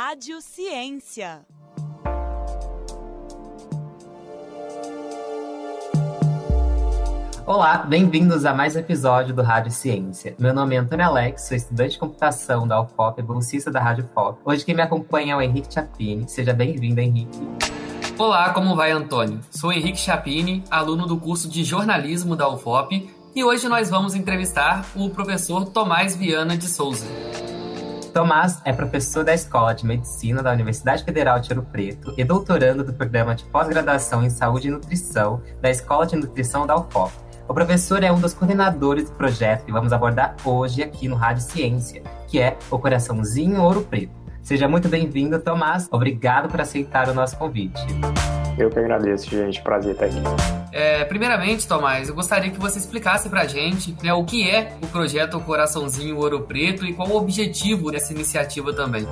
Rádio Ciência. Olá, bem-vindos a mais um episódio do Rádio Ciência. Meu nome é Antônio Alex, sou estudante de computação da UFOP e bolsista da Rádio FOP. Hoje quem me acompanha é o Henrique Chapini. Seja bem-vindo, Henrique. Olá, como vai, Antônio? Sou Henrique Chapini, aluno do curso de jornalismo da UFOP, e hoje nós vamos entrevistar o professor Tomás Viana de Souza. Tomás é professor da Escola de Medicina da Universidade Federal de Ouro Preto e doutorando do programa de pós-graduação em Saúde e Nutrição da Escola de Nutrição da UFOP. O professor é um dos coordenadores do projeto que vamos abordar hoje aqui no Rádio Ciência, que é o Coraçãozinho Ouro Preto. Seja muito bem-vindo, Tomás. Obrigado por aceitar o nosso convite. Eu que agradeço, gente. Prazer estar aqui. É, primeiramente, Tomás, eu gostaria que você explicasse pra gente né, o que é o projeto Coraçãozinho Ouro Preto e qual o objetivo dessa iniciativa também.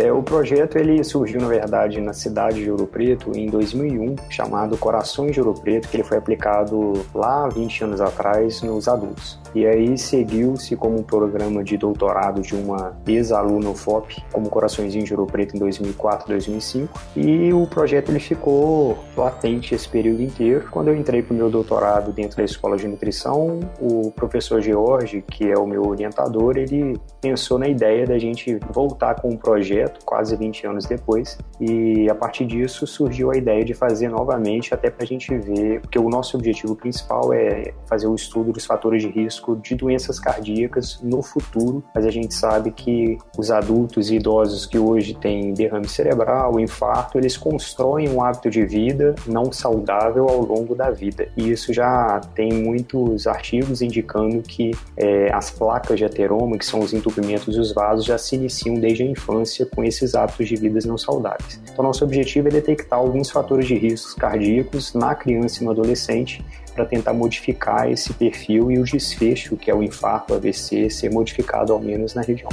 É, o projeto ele surgiu, na verdade, na cidade de Ouro Preto em 2001, chamado Corações de Ouro Preto, que ele foi aplicado lá 20 anos atrás nos adultos. E aí seguiu-se como um programa de doutorado de uma ex-aluna UFOP, como Coraçõezinho de Ouro Preto em 2004, 2005. E o projeto ele ficou latente esse período inteiro. Quando eu entrei para o meu doutorado dentro da escola de nutrição, o professor George, que é o meu orientador, ele pensou na ideia da gente voltar com um projeto quase 20 anos depois. E a partir disso surgiu a ideia de fazer novamente, até para a gente ver, porque o nosso objetivo principal é fazer o estudo dos fatores de risco risco de doenças cardíacas no futuro, mas a gente sabe que os adultos e idosos que hoje têm derrame cerebral, infarto, eles constroem um hábito de vida não saudável ao longo da vida. E isso já tem muitos artigos indicando que é, as placas de ateroma, que são os entupimentos dos vasos, já se iniciam desde a infância com esses hábitos de vida não saudáveis. Então, nosso objetivo é detectar alguns fatores de riscos cardíacos na criança e no adolescente para tentar modificar esse perfil e o desfecho, que é o infarto, AVC, ser modificado ao menos na região.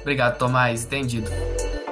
Obrigado, Tomás. Entendido.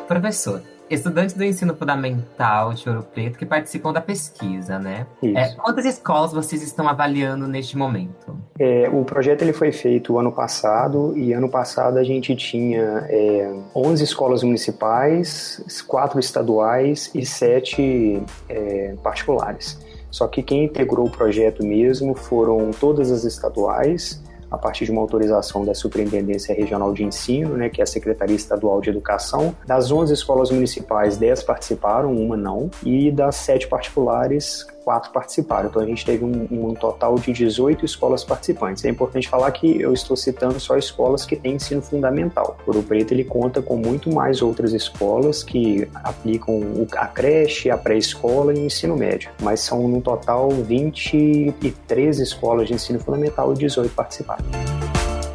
Professor, estudantes do ensino fundamental de Ouro Preto que participam da pesquisa, né? É, quantas escolas vocês estão avaliando neste momento? É, o projeto ele foi feito ano passado e ano passado a gente tinha é, 11 escolas municipais, quatro estaduais e sete é, particulares. Só que quem integrou o projeto mesmo foram todas as estaduais, a partir de uma autorização da Superintendência Regional de Ensino, né, que é a Secretaria Estadual de Educação. Das 11 escolas municipais, 10 participaram, uma não, e das 7 particulares, quatro participaram. Então a gente teve um, um, total de 18 escolas participantes. É importante falar que eu estou citando só escolas que têm ensino fundamental. O Ouro Preto ele conta com muito mais outras escolas que aplicam a creche, a pré-escola e o ensino médio. Mas são no total 23 escolas de ensino fundamental e 18 participaram.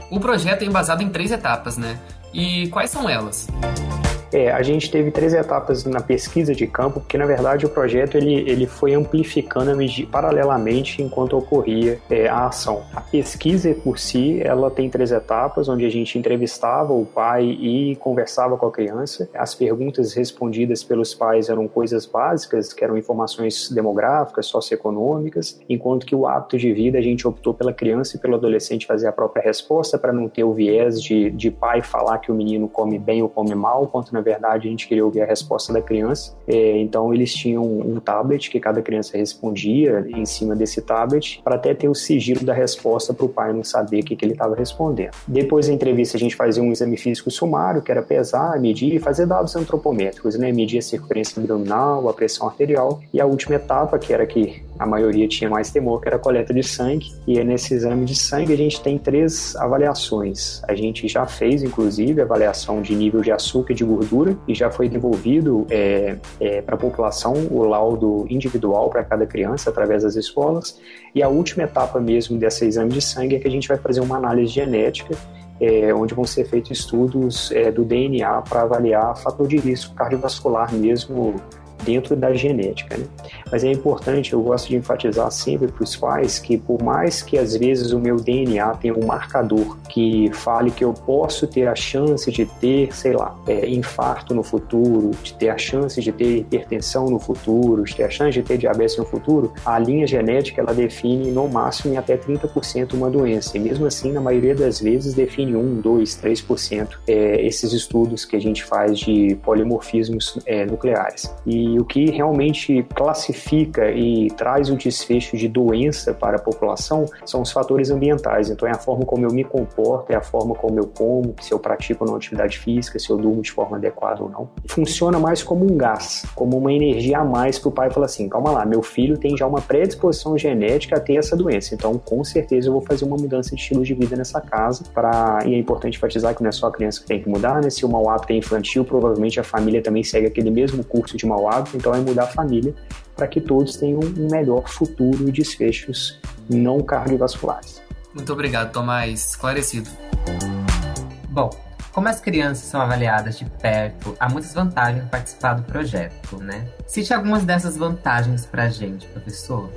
O projeto é embasado em três etapas, né? E quais são elas? É, a gente teve três etapas na pesquisa de campo, porque na verdade o projeto ele, ele foi amplificando paralelamente enquanto ocorria é, a ação. A pesquisa por si, ela tem três etapas, onde a gente entrevistava o pai e conversava com a criança. As perguntas respondidas pelos pais eram coisas básicas, que eram informações demográficas, socioeconômicas, enquanto que o hábito de vida a gente optou pela criança e pelo adolescente fazer a própria resposta para não ter o viés de, de pai falar que o menino come bem ou come mal, quanto na verdade a gente queria ouvir a resposta da criança. É, então eles tinham um tablet que cada criança respondia em cima desse tablet para até ter o sigilo da resposta para o pai não saber o que, que ele estava respondendo. Depois da entrevista a gente fazia um exame físico sumário, que era pesar, medir e fazer dados antropométricos, né? Medir a circunferência abdominal, a pressão arterial e a última etapa, que era que a maioria tinha mais temor, que era a coleta de sangue. E é nesse exame de sangue a gente tem três avaliações. A gente já fez, inclusive, avaliação de nível de açúcar e de gordura e já foi devolvido é, é, para a população o laudo individual para cada criança através das escolas. E a última etapa mesmo desse exame de sangue é que a gente vai fazer uma análise genética é, onde vão ser feitos estudos é, do DNA para avaliar fator de risco cardiovascular mesmo dentro da genética. Né? Mas é importante, eu gosto de enfatizar sempre para os pais que, por mais que às vezes o meu DNA tenha um marcador que fale que eu posso ter a chance de ter, sei lá, é, infarto no futuro, de ter a chance de ter hipertensão no futuro, de ter a chance de ter diabetes no futuro, a linha genética ela define no máximo em até 30% uma doença. E mesmo assim, na maioria das vezes, define 1, 2, 3% é, esses estudos que a gente faz de polimorfismos é, nucleares. E o que realmente classifica e traz o desfecho de doença para a população são os fatores ambientais. Então, é a forma como eu me comporto, é a forma como eu como, se eu pratico ou não atividade física, se eu durmo de forma adequada ou não. Funciona mais como um gás, como uma energia a mais para o pai falar assim: calma lá, meu filho tem já uma predisposição genética a ter essa doença, então com certeza eu vou fazer uma mudança de estilo de vida nessa casa. Pra... E é importante enfatizar que não é só a criança que tem que mudar, né? Se o mau hábito é infantil, provavelmente a família também segue aquele mesmo curso de mau hábito, então é mudar a família para que todos tenham um melhor futuro e desfechos não cardiovasculares. Muito obrigado, Tomás. Esclarecido. Bom, como as crianças são avaliadas de perto, há muitas vantagens em participar do projeto, né? Cite algumas dessas vantagens pra gente, professor.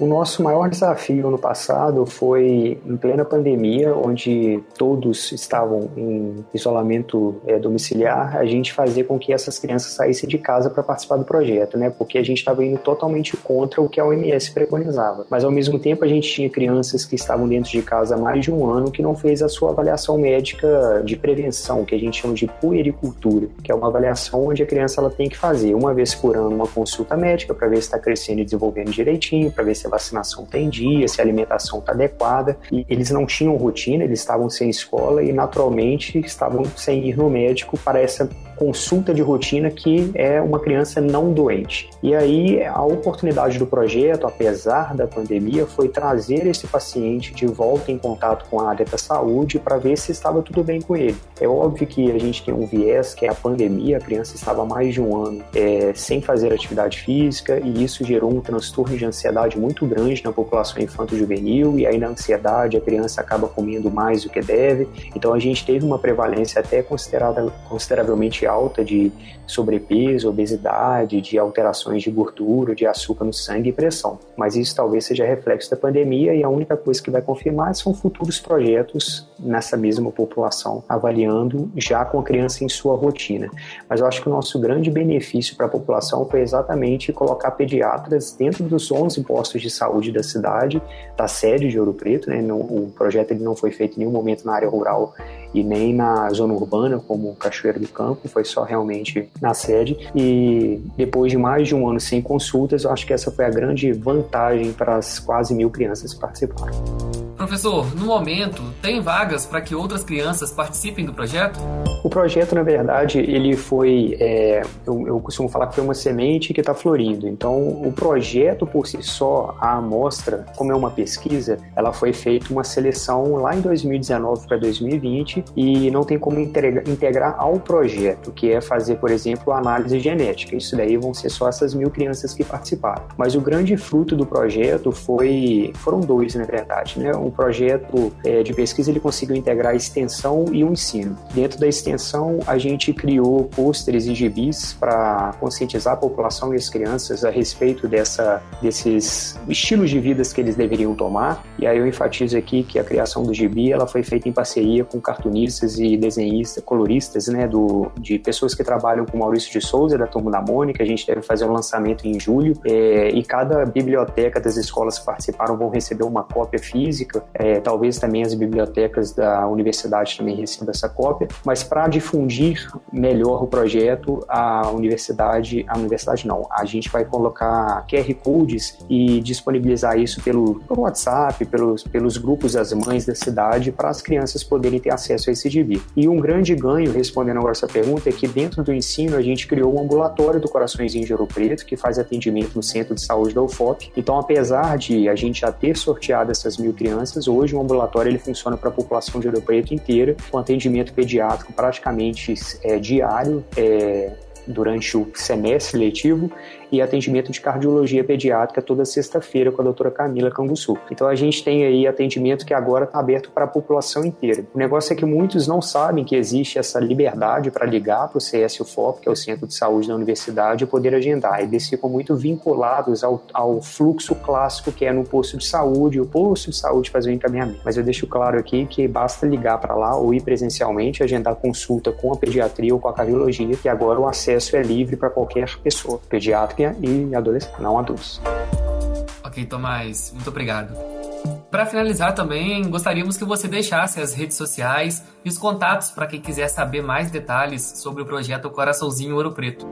O nosso maior desafio no passado foi em plena pandemia, onde todos estavam em isolamento é, domiciliar, a gente fazer com que essas crianças saíssem de casa para participar do projeto, né? Porque a gente estava indo totalmente contra o que a OMS preconizava. Mas ao mesmo tempo a gente tinha crianças que estavam dentro de casa há mais de um ano que não fez a sua avaliação médica de prevenção, que a gente chama de puericultura, que é uma avaliação onde a criança ela tem que fazer uma vez por ano uma consulta médica para ver se está crescendo e desenvolvendo direitinho, para ver se a vacinação tem dia, se a alimentação está adequada. E eles não tinham rotina, eles estavam sem escola e naturalmente estavam sem ir no médico para essa consulta de rotina que é uma criança não doente. E aí a oportunidade do projeto, apesar da pandemia, foi trazer esse paciente de volta em contato com a área da saúde para ver se estava tudo bem com ele. É óbvio que a gente tem um viés que é a pandemia, a criança estava mais de um ano é, sem fazer atividade física e isso gerou um transtorno de ansiedade muito grande na população infanto-juvenil e aí na ansiedade a criança acaba comendo mais do que deve. Então a gente teve uma prevalência até considerada consideravelmente alta de sobrepeso, obesidade, de alterações de gordura, de açúcar no sangue e pressão. Mas isso talvez seja reflexo da pandemia e a única coisa que vai confirmar são futuros projetos nessa mesma população, avaliando já com a criança em sua rotina. Mas eu acho que o nosso grande benefício para a população foi exatamente colocar pediatras dentro dos 11 postos de saúde da cidade, da sede de Ouro Preto. Né? o projeto ele não foi feito em nenhum momento na área rural e nem na zona urbana, como Cachoeira do Campo, foi só realmente na sede. E depois de mais de um ano sem consultas, eu acho que essa foi a grande vantagem para as quase mil crianças que participaram. Professor, no momento, tem vagas para que outras crianças participem do projeto? O projeto, na verdade, ele foi, é, eu, eu, costumo falar que foi uma semente que está florindo. Então, o projeto por si só, a amostra, como é uma pesquisa, ela foi feita uma seleção lá em 2019 para 2020 e não tem como integrar, integrar ao projeto, que é fazer, por exemplo, análise genética. Isso daí vão ser só essas mil crianças que participaram. Mas o grande fruto do projeto foi, foram dois, na verdade, né? O projeto é, de pesquisa ele conseguiu integrar a extensão e o ensino. Dentro da extensão, a gente criou pôsteres e gibis para conscientizar a população e as crianças a respeito dessa, desses estilos de vida que eles deveriam tomar. E aí eu enfatizo aqui que a criação do gibi ela foi feita em parceria com cartunistas e desenhistas, coloristas, né, do, de pessoas que trabalham com Maurício de Souza, da Turma da Mônica. A gente deve fazer um lançamento em julho é, e cada biblioteca das escolas que participaram vão receber uma cópia física é, talvez também as bibliotecas da universidade também recebam essa cópia, mas para difundir melhor o projeto, a universidade, a universidade não, a gente vai colocar QR Codes e disponibilizar isso pelo, pelo WhatsApp, pelos, pelos grupos das mães da cidade, para as crianças poderem ter acesso a esse gibi. E um grande ganho, respondendo agora essa pergunta, é que dentro do ensino a gente criou um ambulatório do Coraçõezinho de Ouro Preto, que faz atendimento no Centro de Saúde da UFOP. Então, apesar de a gente já ter sorteado essas mil crianças, crianças. Hoje o ambulatório ele funciona para a população de Ouro Preto inteira, com atendimento pediátrico praticamente é, diário. É, durante o semestre letivo e atendimento de cardiologia pediátrica toda sexta-feira com a doutora Camila Canguçu. Então a gente tem aí atendimento que agora está aberto para a população inteira. O negócio é que muitos não sabem que existe essa liberdade para ligar para o CS UFOP, que é o Centro de Saúde da Universidade, e poder agendar. Eles ficam muito vinculados ao, ao fluxo clássico que é no posto de saúde, o posto de saúde fazer o encaminhamento. Mas eu deixo claro aqui que basta ligar para lá ou ir presencialmente, agendar consulta com a pediatria ou com a cardiologia, que agora o acesso é livre para qualquer pessoa, e adolescente, não adultos. Ok, Tomás, muito obrigado. Para finalizar também, gostaríamos que você deixasse as redes sociais e os contatos para quem quiser saber mais detalhes sobre o projeto Coraçãozinho Ouro Preto.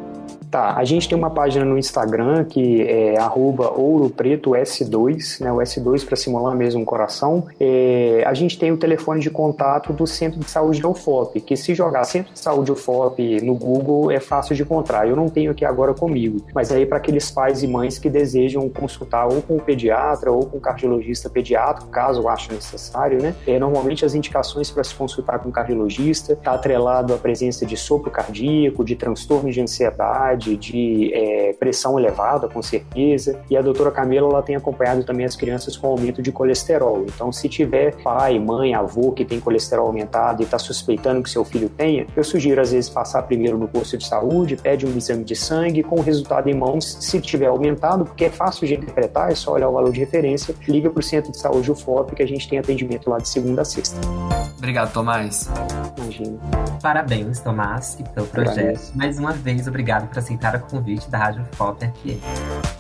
Tá, a gente tem uma página no Instagram que é ouropretos2, né, o S2 para simular mesmo um coração. É, a gente tem o telefone de contato do Centro de Saúde da UFOP, que se jogar Centro de Saúde UFOP no Google é fácil de encontrar. Eu não tenho aqui agora comigo, mas aí para aqueles pais e mães que desejam consultar ou com o pediatra ou com o cardiologista pediátrico, caso ache necessário, né? É, normalmente as indicações para se consultar com o cardiologista está atrelado à presença de sopro cardíaco, de transtorno de ansiedade, de é, pressão elevada, com certeza. E a doutora Camila ela tem acompanhado também as crianças com aumento de colesterol. Então, se tiver pai, mãe, avô que tem colesterol aumentado e está suspeitando que seu filho tenha, eu sugiro às vezes passar primeiro no posto de saúde, pede um exame de sangue com o resultado em mãos. Se tiver aumentado, porque é fácil de interpretar, é só olhar o valor de referência, liga para o centro de saúde UFOP que a gente tem atendimento lá de segunda a sexta. Obrigado, Tomás. Imagina. Parabéns, Tomás, e pelo projeto. Mais uma vez, obrigado por aceitar o convite da Rádio FOP aqui.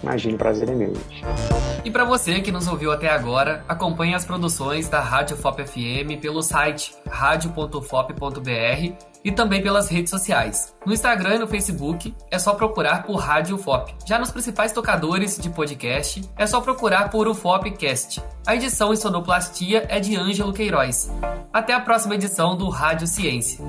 Imagina, o prazer é meu, gente. E para você que nos ouviu até agora, acompanhe as produções da Rádio FOP FM pelo site radio.fop.br e também pelas redes sociais. No Instagram e no Facebook é só procurar por Rádio FOP. Já nos principais tocadores de podcast é só procurar por UFOPcast. A edição em sonoplastia é de Ângelo Queiroz. Até a próxima edição do Rádio Ciência.